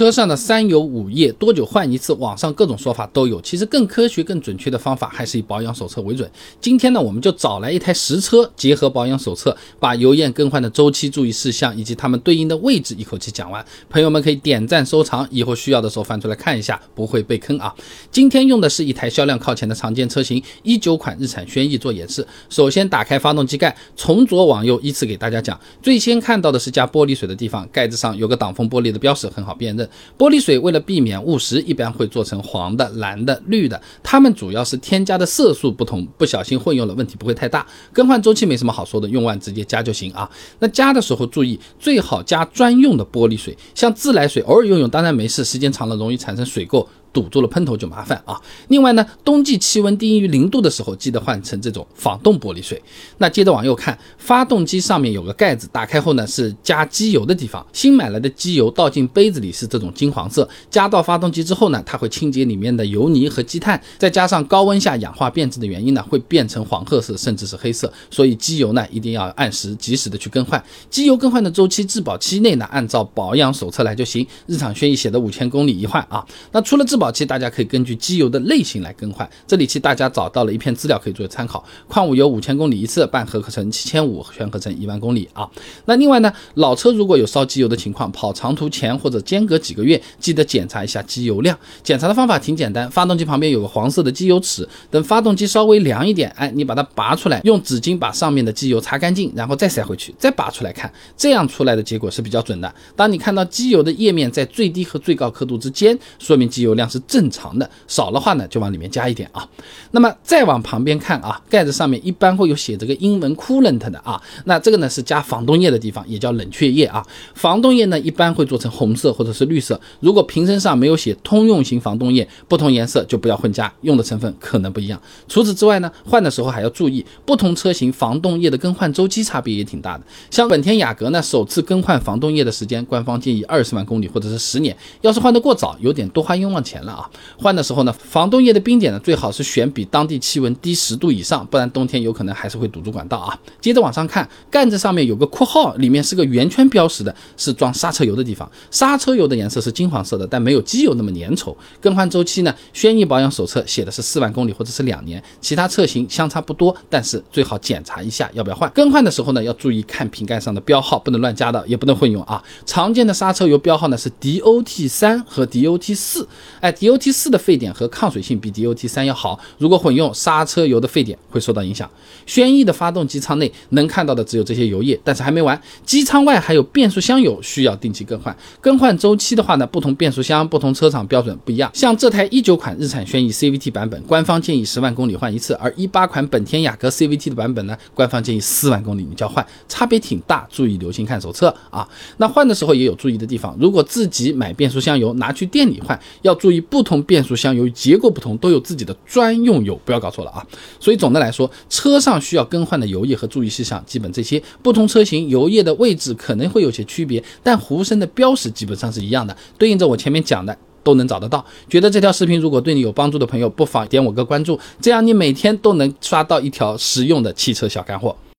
车上的三油五液多久换一次？网上各种说法都有，其实更科学、更准确的方法还是以保养手册为准。今天呢，我们就找来一台实车，结合保养手册，把油液更换的周期、注意事项以及它们对应的位置一口气讲完。朋友们可以点赞收藏，以后需要的时候翻出来看一下，不会被坑啊。今天用的是一台销量靠前的常见车型，一九款日产轩逸做演示。首先打开发动机盖，从左往右依次给大家讲。最先看到的是加玻璃水的地方，盖子上有个挡风玻璃的标识，很好辨认。玻璃水为了避免误食，一般会做成黄的、蓝的、绿的。它们主要是添加的色素不同，不小心混用了，问题不会太大。更换周期没什么好说的，用完直接加就行啊。那加的时候注意，最好加专用的玻璃水，像自来水偶尔用用当然没事，时间长了容易产生水垢。堵住了喷头就麻烦啊！另外呢，冬季气温低于零度的时候，记得换成这种防冻玻璃水。那接着往右看，发动机上面有个盖子，打开后呢是加机油的地方。新买来的机油倒进杯子里是这种金黄色，加到发动机之后呢，它会清洁里面的油泥和积碳，再加上高温下氧化变质的原因呢，会变成黄褐色甚至是黑色。所以机油呢一定要按时及时的去更换。机油更换的周期质保期内呢，按照保养手册来就行。日产轩逸写的五千公里一换啊。那除了质保保期大家可以根据机油的类型来更换。这里期大家找到了一篇资料可以作为参考。矿物油五千公里一次，半合成七千五，全合成一万公里啊。那另外呢，老车如果有烧机油的情况，跑长途前或者间隔几个月，记得检查一下机油量。检查的方法挺简单，发动机旁边有个黄色的机油尺，等发动机稍微凉一点，哎，你把它拔出来，用纸巾把上面的机油擦干净，然后再塞回去，再拔出来看，这样出来的结果是比较准的。当你看到机油的液面在最低和最高刻度之间，说明机油量是正。常的少的话呢，就往里面加一点啊。那么再往旁边看啊，盖子上面一般会有写这个英文 coolant 的啊。那这个呢是加防冻液的地方，也叫冷却液啊。防冻液呢一般会做成红色或者是绿色。如果瓶身上没有写通用型防冻液，不同颜色就不要混加，用的成分可能不一样。除此之外呢，换的时候还要注意，不同车型防冻液的更换周期差别也挺大的。像本田雅阁呢，首次更换防冻液的时间，官方建议二十万公里或者是十年。要是换得过早，有点多花冤枉钱了啊。换的时候呢，防冻液的冰点呢，最好是选比当地气温低十度以上，不然冬天有可能还是会堵住管道啊。接着往上看，盖子上面有个括号，里面是个圆圈标识的，是装刹车油的地方。刹车油的颜色是金黄色的，但没有机油那么粘稠。更换周期呢，轩逸保养手册写的是四万公里或者是两年，其他车型相差不多，但是最好检查一下要不要换。更换的时候呢，要注意看瓶盖上的标号，不能乱加的，也不能混用啊。常见的刹车油标号呢是 DOT 三和 DOT 四，哎，DOT 四的沸点和抗水性比 DOT 三要好，如果混用刹车油的沸点会受到影响。轩逸的发动机舱内能看到的只有这些油液，但是还没完，机舱外还有变速箱油需要定期更换。更换周期的话呢，不同变速箱、不同车厂标准不一样。像这台一九款日产轩逸 CVT 版本，官方建议十万公里换一次；而一八款本田雅阁 CVT 的版本呢，官方建议四万公里你就要换，差别挺大。注意留心看手册啊。那换的时候也有注意的地方，如果自己买变速箱油拿去店里换，要注意不同变速箱由于。结构不同，都有自己的专用油，不要搞错了啊！所以总的来说，车上需要更换的油液和注意事项，基本这些。不同车型油液的位置可能会有些区别，但壶身的标识基本上是一样的，对应着我前面讲的都能找得到。觉得这条视频如果对你有帮助的朋友，不妨点我个关注，这样你每天都能刷到一条实用的汽车小干货。